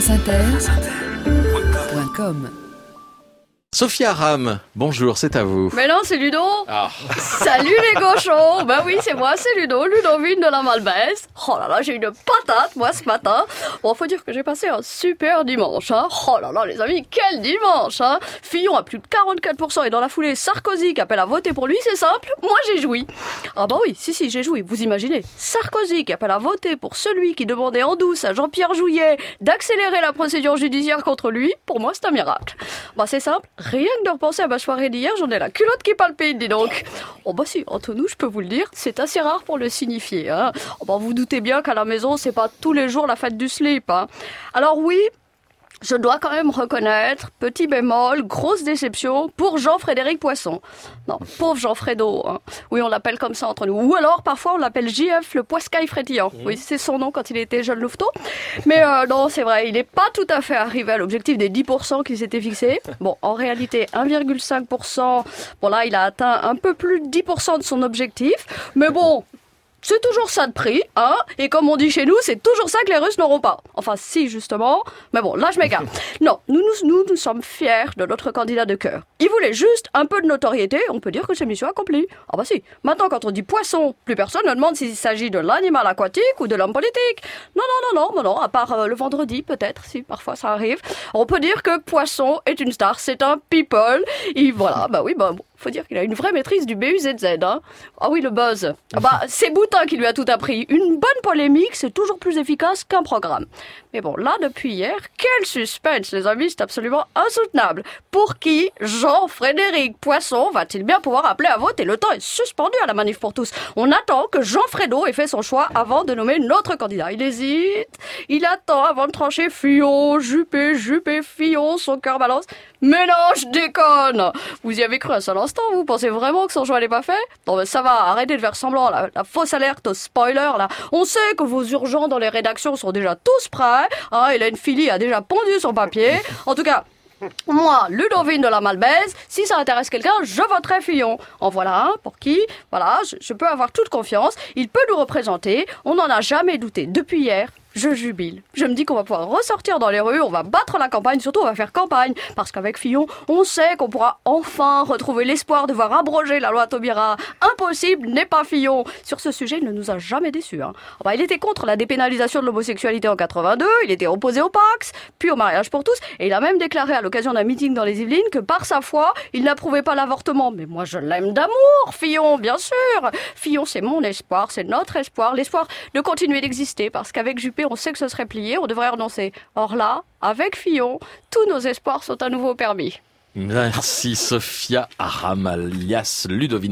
franceinter.com Sophia Ram, bonjour, c'est à vous. Mais non, c'est Ludo. Ah. Salut les gauchos. Ben oui, c'est moi, c'est Ludo, Ludovine de la Malbaise. Oh là là, j'ai une patate, moi, ce matin. Bon, faut dire que j'ai passé un super dimanche, hein. Oh là là, les amis, quel dimanche, hein. Fillon à plus de 44% et dans la foulée, Sarkozy qui appelle à voter pour lui, c'est simple. Moi, j'ai joui. Ah bah oui, si, si, j'ai joui. Vous imaginez. Sarkozy qui appelle à voter pour celui qui demandait en douce à Jean-Pierre Jouyet d'accélérer la procédure judiciaire contre lui. Pour moi, c'est un miracle. Bah, c'est simple. Rien que de repenser à ma soirée d'hier, j'en ai la culotte qui palpite, dis donc. Oh bah si, entre nous, je peux vous le dire, c'est assez rare pour le signifier. Hein. Oh bah vous doutez bien qu'à la maison, c'est pas tous les jours la fête du slip. Hein. Alors oui, je dois quand même reconnaître, petit bémol, grosse déception pour Jean-Frédéric Poisson. Non, pauvre Jean-Frédo. Hein. Oui, on l'appelle comme ça entre nous. Ou alors, parfois, on l'appelle JF, le poiscaille frétillant. Oui, c'est son nom quand il était jeune louveteau. Mais euh, non, c'est vrai, il n'est pas tout à fait arrivé à l'objectif des 10% qu'il s'était fixé. Bon, en réalité, 1,5%. Bon, là, il a atteint un peu plus de 10% de son objectif. Mais bon, c'est toujours ça de prix, hein Et comme on dit chez nous, c'est toujours ça que les Russes n'auront pas. Enfin, si, justement. Mais bon, là, je m'égare. Non, nous nous, nous, nous sommes fiers de notre candidat de cœur. Il voulait juste un peu de notoriété, on peut dire que c'est mission accomplie. Ah bah si. Maintenant, quand on dit poisson, plus personne ne demande s'il s'agit de l'animal aquatique ou de l'homme politique. Non, non, non, non, non, non, à part euh, le vendredi, peut-être, si parfois ça arrive. On peut dire que Poisson est une star, c'est un people. Et voilà, bah oui, bah bon, faut dire qu'il a une vraie maîtrise du BUZZ. Hein. Ah oui, le buzz. Ah bah, c'est Boutin qui lui a tout appris. Une bonne polémique, c'est toujours plus efficace qu'un programme. Mais bon, là, depuis hier, quel suspense, les amis, c'est absolument insoutenable. Pour qui Jean-Frédéric Poisson va-t-il bien pouvoir appeler à vote Et le temps est suspendu à la manif pour tous. On attend que Jean-Frédo ait fait son choix avant de nommer notre candidat. Il hésite, il attend avant de trancher Fillon, Juppé, Juppé, Fillon, son cœur balance. Mais non, je déconne Vous y avez cru un seul instant, vous pensez vraiment que son choix n'est pas fait? Non mais ça va, arrêtez de faire semblant, la, la fausse alerte au spoiler, là. On sait que vos urgents dans les rédactions sont déjà tous prêts, hein, Hélène Philly a déjà pondu son papier. En tout cas, moi, Ludovine de la Malbaise, si ça intéresse quelqu'un, je voterai Fillon. En voilà un pour qui, voilà, je, je peux avoir toute confiance. Il peut nous représenter. On n'en a jamais douté. Depuis hier, je jubile. Je me dis qu'on va pouvoir ressortir dans les rues, on va battre la campagne, surtout on va faire campagne. Parce qu'avec Fillon, on sait qu'on pourra enfin retrouver l'espoir de voir abroger la loi Taubira. Impossible n'est pas Fillon. Sur ce sujet, il ne nous a jamais déçus. Hein. Bah, il était contre la dépénalisation de l'homosexualité en 82, il était opposé au Pax, puis au mariage pour tous, et il a même déclaré à l'occasion d'un meeting dans les Yvelines que par sa foi, il n'approuvait pas l'avortement. Mais moi, je l'aime d'amour, Fillon, bien sûr. Fillon, c'est mon espoir, c'est notre espoir, l'espoir de continuer d'exister, parce qu'avec Juppé, on sait que ce serait plié, on devrait renoncer. Or là, avec Fillon, tous nos espoirs sont à nouveau permis. Merci Sophia Aram alias Ludovine.